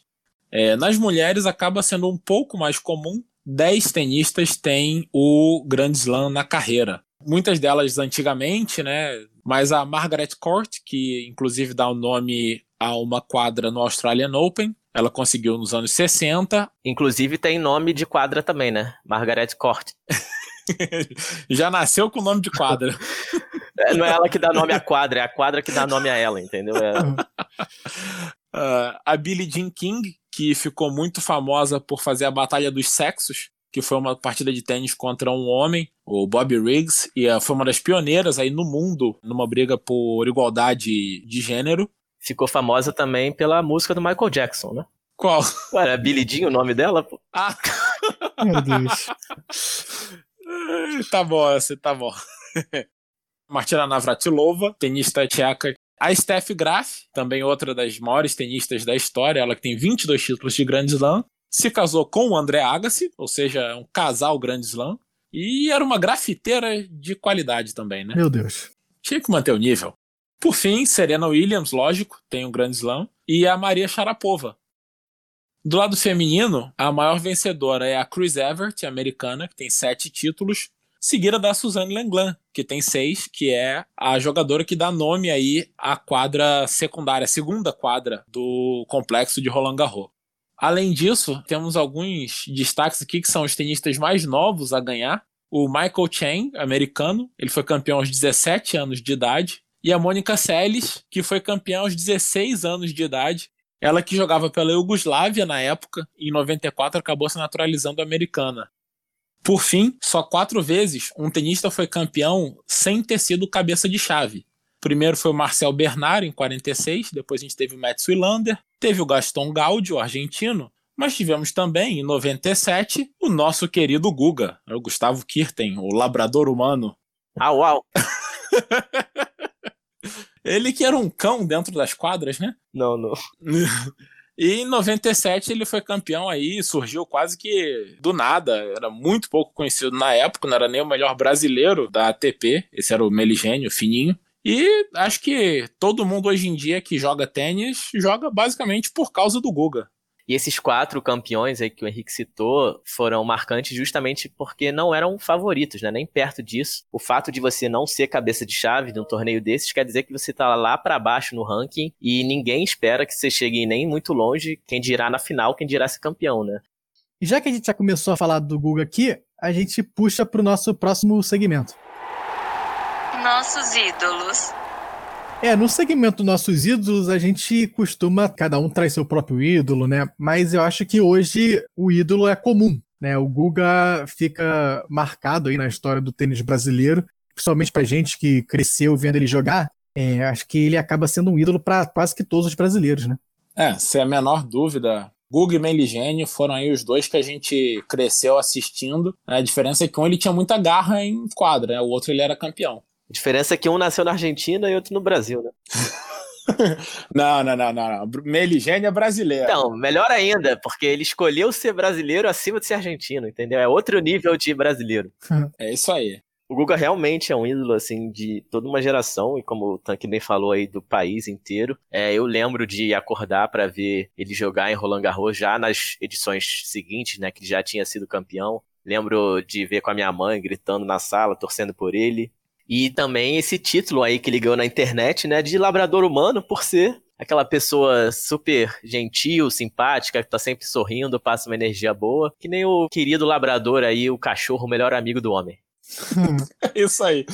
S4: É, nas mulheres acaba sendo um pouco mais comum, 10 tenistas têm o Grand Slam na carreira. Muitas delas antigamente, né, mas a Margaret Court, que inclusive dá o nome a uma quadra no Australian Open. Ela conseguiu nos anos 60.
S3: Inclusive tem nome de quadra também, né? Margaret Court. [LAUGHS] [LAUGHS]
S4: Já nasceu com o nome de quadra.
S3: É, não é ela que dá nome à quadra, é a quadra que dá nome a ela, entendeu? É...
S4: Uh, [LAUGHS] a Billie Jean King, que ficou muito famosa por fazer a Batalha dos Sexos, que foi uma partida de tênis contra um homem, o Bobby Riggs, e uh, foi uma das pioneiras aí no mundo numa briga por igualdade de gênero.
S3: Ficou famosa também pela música do Michael Jackson, né?
S4: Qual?
S3: Ué, é Billie Jean o nome dela, pô?
S4: Ah!
S2: Meu Deus. [LAUGHS] [LAUGHS]
S4: tá bom, essa tá bom. [LAUGHS] Martina Navratilova, tenista tcheca. A Steph Graf, também outra das maiores tenistas da história, ela que tem 22 títulos de Grand Slam, se casou com o André Agassi, ou seja, um casal Grand Slam, e era uma grafiteira de qualidade também, né?
S2: Meu Deus.
S4: Tinha que manter o nível. Por fim, Serena Williams, lógico, tem um Grand Slam, e a Maria Sharapova. Do lado feminino, a maior vencedora é a Chris Evert, americana, que tem sete títulos, seguida da Suzanne Lenglen, que tem seis, que é a jogadora que dá nome aí à quadra secundária, segunda quadra do complexo de Roland Garros. Além disso, temos alguns destaques aqui que são os tenistas mais novos a ganhar. O Michael Chen, americano, ele foi campeão aos 17 anos de idade. E a Mônica Seles, que foi campeã aos 16 anos de idade. Ela que jogava pela Iugoslávia na época, e em 94 acabou se naturalizando americana. Por fim, só quatro vezes um tenista foi campeão sem ter sido cabeça de chave. Primeiro foi o Marcel Bernard, em 46, depois a gente teve o Mats Wilander, teve o Gaston Gaudio, argentino, mas tivemos também, em 97, o nosso querido Guga, o Gustavo Kirten, o labrador humano.
S3: Au, au. [LAUGHS]
S4: Ele que era um cão dentro das quadras, né?
S3: Não, não. [LAUGHS]
S4: E em 97 ele foi campeão aí, surgiu quase que do nada, era muito pouco conhecido na época, não era nem o melhor brasileiro da ATP, esse era o Meligênio, fininho. E acho que todo mundo hoje em dia que joga tênis joga basicamente por causa do Guga.
S3: E esses quatro campeões aí que o Henrique citou foram marcantes justamente porque não eram favoritos, né? Nem perto disso. O fato de você não ser cabeça de chave num torneio desses quer dizer que você tá lá para baixo no ranking e ninguém espera que você chegue nem muito longe, quem dirá na final, quem dirá ser campeão, né?
S2: E já que a gente já começou a falar do Guga aqui, a gente puxa pro nosso próximo segmento.
S5: Nossos ídolos.
S2: É, no segmento Nossos Ídolos, a gente costuma, cada um traz seu próprio ídolo, né? Mas eu acho que hoje o ídolo é comum, né? O Guga fica marcado aí na história do tênis brasileiro, principalmente pra gente que cresceu vendo ele jogar. É, acho que ele acaba sendo um ídolo para quase que todos os brasileiros, né?
S4: É, sem a menor dúvida. Guga e Meligene foram aí os dois que a gente cresceu assistindo. A diferença é que um ele tinha muita garra em quadra, né? o outro ele era campeão.
S3: A diferença é que um nasceu na Argentina e outro no Brasil, né? [LAUGHS]
S4: não, não, não, não, não. Meligênia é brasileiro.
S3: Então, melhor ainda, porque ele escolheu ser brasileiro acima de ser argentino, entendeu? É outro nível de brasileiro. [LAUGHS]
S4: é isso aí.
S3: O Guga realmente é um ídolo, assim, de toda uma geração, e como o Tanque bem falou aí, do país inteiro. É, eu lembro de acordar para ver ele jogar em Roland Garros já nas edições seguintes, né, que já tinha sido campeão. Lembro de ver com a minha mãe gritando na sala, torcendo por ele. E também esse título aí que ele ganhou na internet, né, de labrador humano, por ser aquela pessoa super gentil, simpática, que tá sempre sorrindo, passa uma energia boa, que nem o querido labrador aí, o cachorro, o melhor amigo do homem. [LAUGHS]
S4: Isso aí.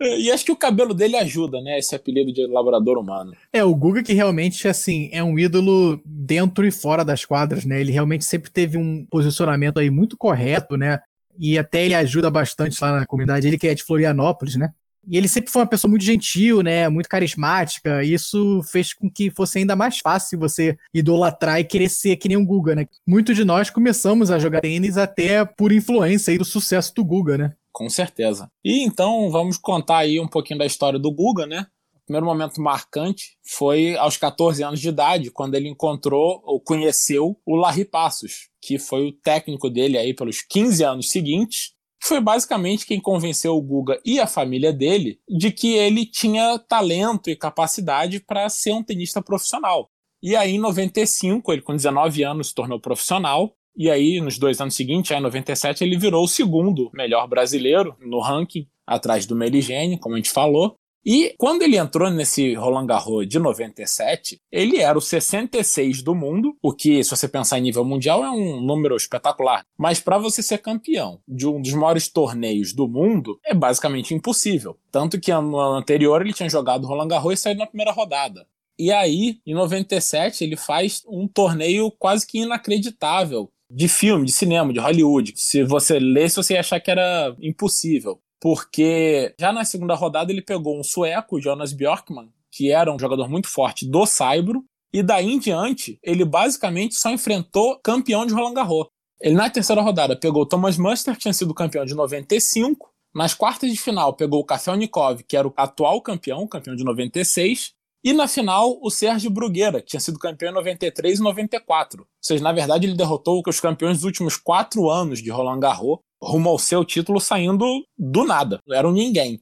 S4: E acho que o cabelo dele ajuda, né? Esse apelido de labrador humano.
S2: É, o Guga que realmente, assim, é um ídolo dentro e fora das quadras, né? Ele realmente sempre teve um posicionamento aí muito correto, né? E até ele ajuda bastante lá na comunidade, ele que é de Florianópolis, né? E ele sempre foi uma pessoa muito gentil, né? Muito carismática. E isso fez com que fosse ainda mais fácil você idolatrar e querer ser que nem o Guga, né? Muitos de nós começamos a jogar tênis até por influência aí do sucesso do Guga, né?
S4: Com certeza. E então vamos contar aí um pouquinho da história do Guga, né? O primeiro momento marcante foi aos 14 anos de idade, quando ele encontrou ou conheceu o Larry Passos, que foi o técnico dele aí pelos 15 anos seguintes, foi basicamente quem convenceu o Guga e a família dele de que ele tinha talento e capacidade para ser um tenista profissional. E aí, em 95, ele com 19 anos se tornou profissional. E aí, nos dois anos seguintes, em 97, ele virou o segundo melhor brasileiro no ranking, atrás do Meligene, como a gente falou. E quando ele entrou nesse Roland Garros de 97, ele era o 66 do mundo, o que, se você pensar em nível mundial, é um número espetacular. Mas para você ser campeão de um dos maiores torneios do mundo, é basicamente impossível. Tanto que no ano anterior ele tinha jogado Roland Garros e saído na primeira rodada. E aí, em 97, ele faz um torneio quase que inacreditável de filme, de cinema, de Hollywood. Se você lesse, você ia achar que era impossível porque já na segunda rodada ele pegou um sueco, Jonas Bjorkman, que era um jogador muito forte do Saibro, e daí em diante ele basicamente só enfrentou campeão de Roland Garros. Ele na terceira rodada pegou Thomas Muster, que tinha sido campeão de 95, nas quartas de final pegou o Kafelnikov, que era o atual campeão, campeão de 96, e na final o Sérgio Bruguera, que tinha sido campeão em 93 e 94. Ou seja, na verdade ele derrotou os campeões dos últimos quatro anos de Roland Garros, rumo ao seu título saindo do nada. Não era um ninguém.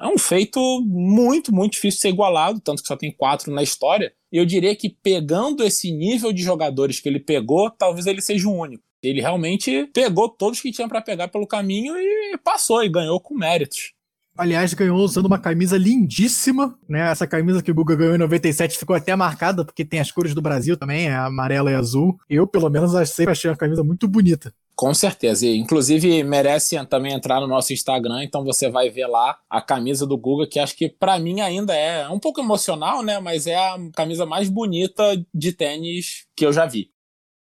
S4: É um feito muito, muito difícil de ser igualado, tanto que só tem quatro na história. E eu diria que pegando esse nível de jogadores que ele pegou, talvez ele seja o único. Ele realmente pegou todos que tinha para pegar pelo caminho e passou e ganhou com méritos.
S2: Aliás, ganhou usando uma camisa lindíssima, né? Essa camisa que o Guga ganhou em 97 ficou até marcada, porque tem as cores do Brasil também, é amarela e azul. Eu, pelo menos, sempre achei a camisa muito bonita.
S4: Com certeza. E, inclusive, merece também entrar no nosso Instagram, então você vai ver lá a camisa do Guga, que acho que para mim ainda é um pouco emocional, né? Mas é a camisa mais bonita de tênis que eu já vi.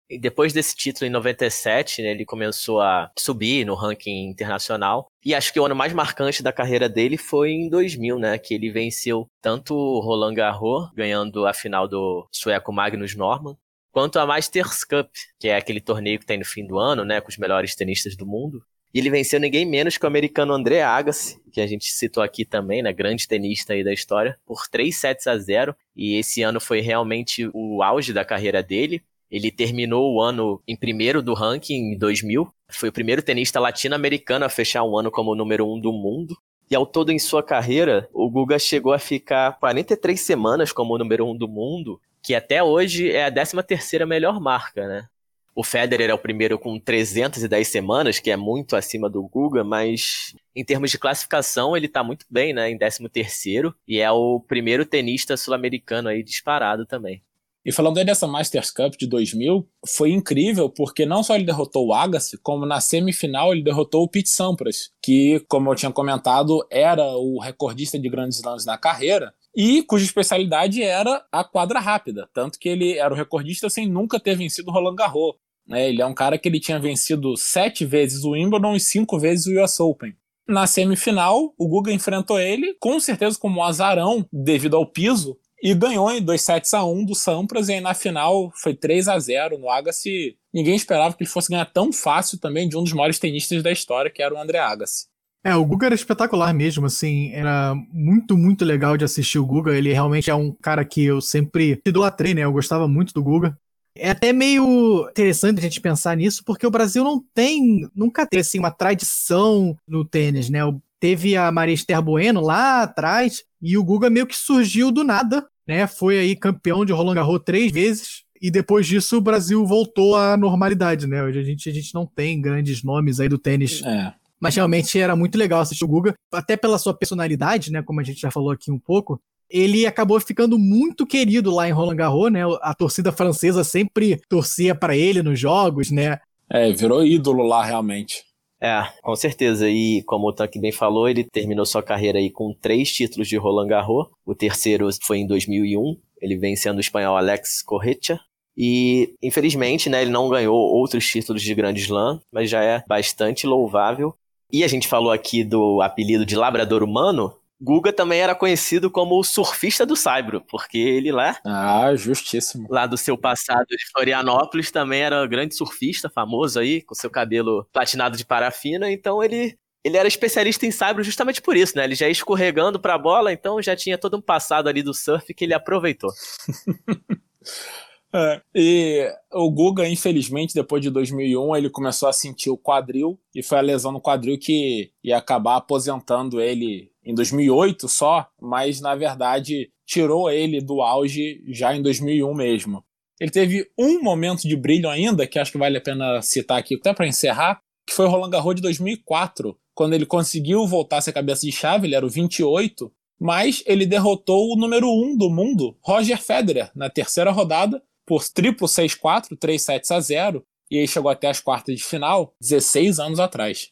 S3: E depois desse título em 97, né, ele começou a subir no ranking internacional. E acho que o ano mais marcante da carreira dele foi em 2000, né, que ele venceu tanto Roland Garros, ganhando a final do sueco Magnus Norman, quanto a Masters Cup, que é aquele torneio que tem no fim do ano, né, com os melhores tenistas do mundo. E ele venceu ninguém menos que o americano André Agassi, que a gente citou aqui também, né, grande tenista aí da história, por 3 sets a 0. E esse ano foi realmente o auge da carreira dele. Ele terminou o ano em primeiro do ranking em 2000. Foi o primeiro tenista latino-americano a fechar um ano como número um do mundo. E ao todo em sua carreira, o Guga chegou a ficar 43 semanas como número um do mundo que até hoje é a 13 terceira melhor marca, né? O Federer é o primeiro com 310 semanas, que é muito acima do Guga, mas em termos de classificação ele tá muito bem, né? Em 13 terceiro e é o primeiro tenista sul-americano aí disparado também.
S4: E falando aí dessa Masters Cup de 2000, foi incrível porque não só ele derrotou o Agassi, como na semifinal ele derrotou o Pete Sampras, que, como eu tinha comentado, era o recordista de grandes slams na carreira e cuja especialidade era a quadra rápida, tanto que ele era o recordista sem nunca ter vencido Roland Garros. Né? Ele é um cara que ele tinha vencido sete vezes o Wimbledon e cinco vezes o US Open. Na semifinal, o Guga enfrentou ele, com certeza como um azarão, devido ao piso, e ganhou em 2 sets a 1 do Sampras, e aí na final foi 3 a 0 no Agassi. Ninguém esperava que ele fosse ganhar tão fácil também de um dos maiores tenistas da história, que era o André Agassi.
S2: É, o Guga era espetacular mesmo, assim, era muito, muito legal de assistir o Guga. Ele realmente é um cara que eu sempre idolatrei, né? Eu gostava muito do Guga. É até meio interessante a gente pensar nisso, porque o Brasil não tem, nunca teve assim, uma tradição no tênis, né? Teve a Maria Esther Bueno lá atrás, e o Guga meio que surgiu do nada, né? Foi aí campeão de Roland Garros três vezes, e depois disso o Brasil voltou à normalidade, né? Hoje a gente, a gente não tem grandes nomes aí do tênis
S4: é.
S2: Mas realmente era muito legal assistir o Guga, até pela sua personalidade, né? Como a gente já falou aqui um pouco. Ele acabou ficando muito querido lá em Roland Garros, né? A torcida francesa sempre torcia para ele nos jogos, né?
S4: É, virou ídolo lá realmente.
S3: É, com certeza. E como o Tanque bem falou, ele terminou sua carreira aí com três títulos de Roland Garros. O terceiro foi em 2001, ele vencendo o espanhol Alex Corretja. E, infelizmente, né, ele não ganhou outros títulos de Grand Slam, mas já é bastante louvável. E a gente falou aqui do apelido de labrador humano. Guga também era conhecido como o surfista do Saibro, porque ele lá.
S4: Ah, justíssimo.
S3: Lá do seu passado de Florianópolis também era um grande surfista, famoso aí, com seu cabelo platinado de parafina. Então ele ele era especialista em saibro justamente por isso, né? Ele já ia escorregando para a bola, então já tinha todo um passado ali do surf que ele aproveitou. [LAUGHS]
S4: É, e o Guga, infelizmente, depois de 2001, ele começou a sentir o quadril e foi a lesão no quadril que ia acabar aposentando ele em 2008 só, mas na verdade tirou ele do auge já em 2001 mesmo. Ele teve um momento de brilho ainda, que acho que vale a pena citar aqui até para encerrar, que foi o Roland Garros de 2004, quando ele conseguiu voltar a ser cabeça de chave, ele era o 28, mas ele derrotou o número 1 um do mundo, Roger Federer, na terceira rodada, por triplo 6-4, 3 sets a 0, e aí chegou até as quartas de final, 16 anos atrás.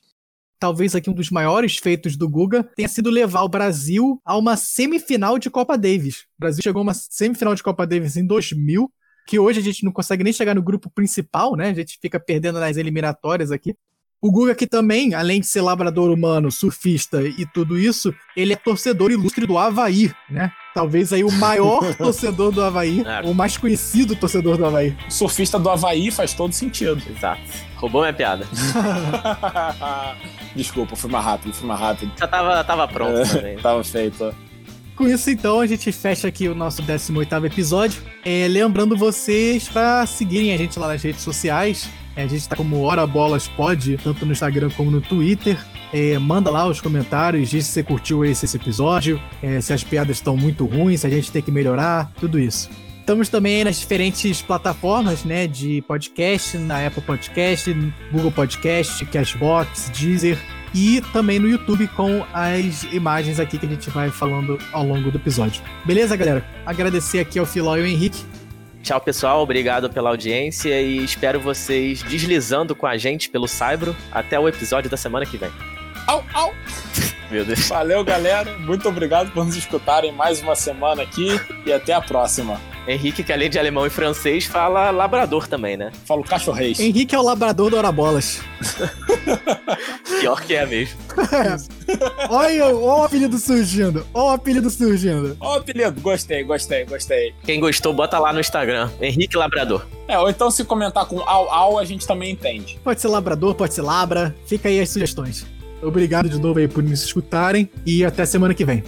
S2: Talvez aqui um dos maiores feitos do Guga tenha sido levar o Brasil a uma semifinal de Copa Davis. O Brasil chegou a uma semifinal de Copa Davis em 2000, que hoje a gente não consegue nem chegar no grupo principal, né? A gente fica perdendo nas eliminatórias aqui. O Guga que também, além de ser labrador humano, surfista e tudo isso, ele é torcedor ilustre do Havaí, né? Talvez aí o maior [LAUGHS] torcedor do Havaí,
S3: É.
S2: o mais conhecido torcedor do Havaí.
S4: Surfista do Havaí faz todo sentido.
S3: Exato. Roubou minha piada. [LAUGHS]
S4: Desculpa, fui mais rápido, fui mais rápido.
S3: Já tava, tava pronto
S4: É,
S3: também.
S4: Tava feito.
S2: Com isso, então, a gente fecha aqui o nosso 18º episódio. É, lembrando vocês para seguirem a gente lá nas redes sociais. É, a gente tá como Hora Bolas Pod, tanto no Instagram como no Twitter. É, manda lá os comentários, diz se você curtiu esse, esse episódio, é, se as piadas estão muito ruins, se a gente tem que melhorar, tudo isso. Estamos também nas diferentes plataformas, né, de podcast, na Apple Podcast, Google Podcast, Cashbox, Deezer e também no YouTube com as imagens aqui que a gente vai falando ao longo do episódio. Beleza, galera? Agradecer aqui ao Filó e ao Henrique.
S3: Tchau, pessoal. Obrigado pela audiência e espero vocês deslizando com a gente pelo Saibro até o episódio da semana que vem.
S4: Au, au! [LAUGHS]
S3: Meu Deus.
S4: Valeu, galera. Muito obrigado por nos escutarem mais uma semana aqui e até a próxima.
S3: Henrique, que além de alemão e francês, fala labrador também, né?
S4: Falo cachorreis.
S2: Henrique é o labrador do Hora Bolas. [LAUGHS]
S3: Pior que é mesmo.
S2: Olha, olha o apelido surgindo. Olha o apelido surgindo.
S4: Ó, apelido, gostei, gostei, gostei.
S3: Quem gostou, bota lá no Instagram. Henrique Labrador.
S4: É, ou então se comentar com au, au, a gente também entende.
S2: Pode ser labrador, pode ser labra. Fica aí as sugestões. Obrigado de novo aí por nos escutarem e até semana que vem.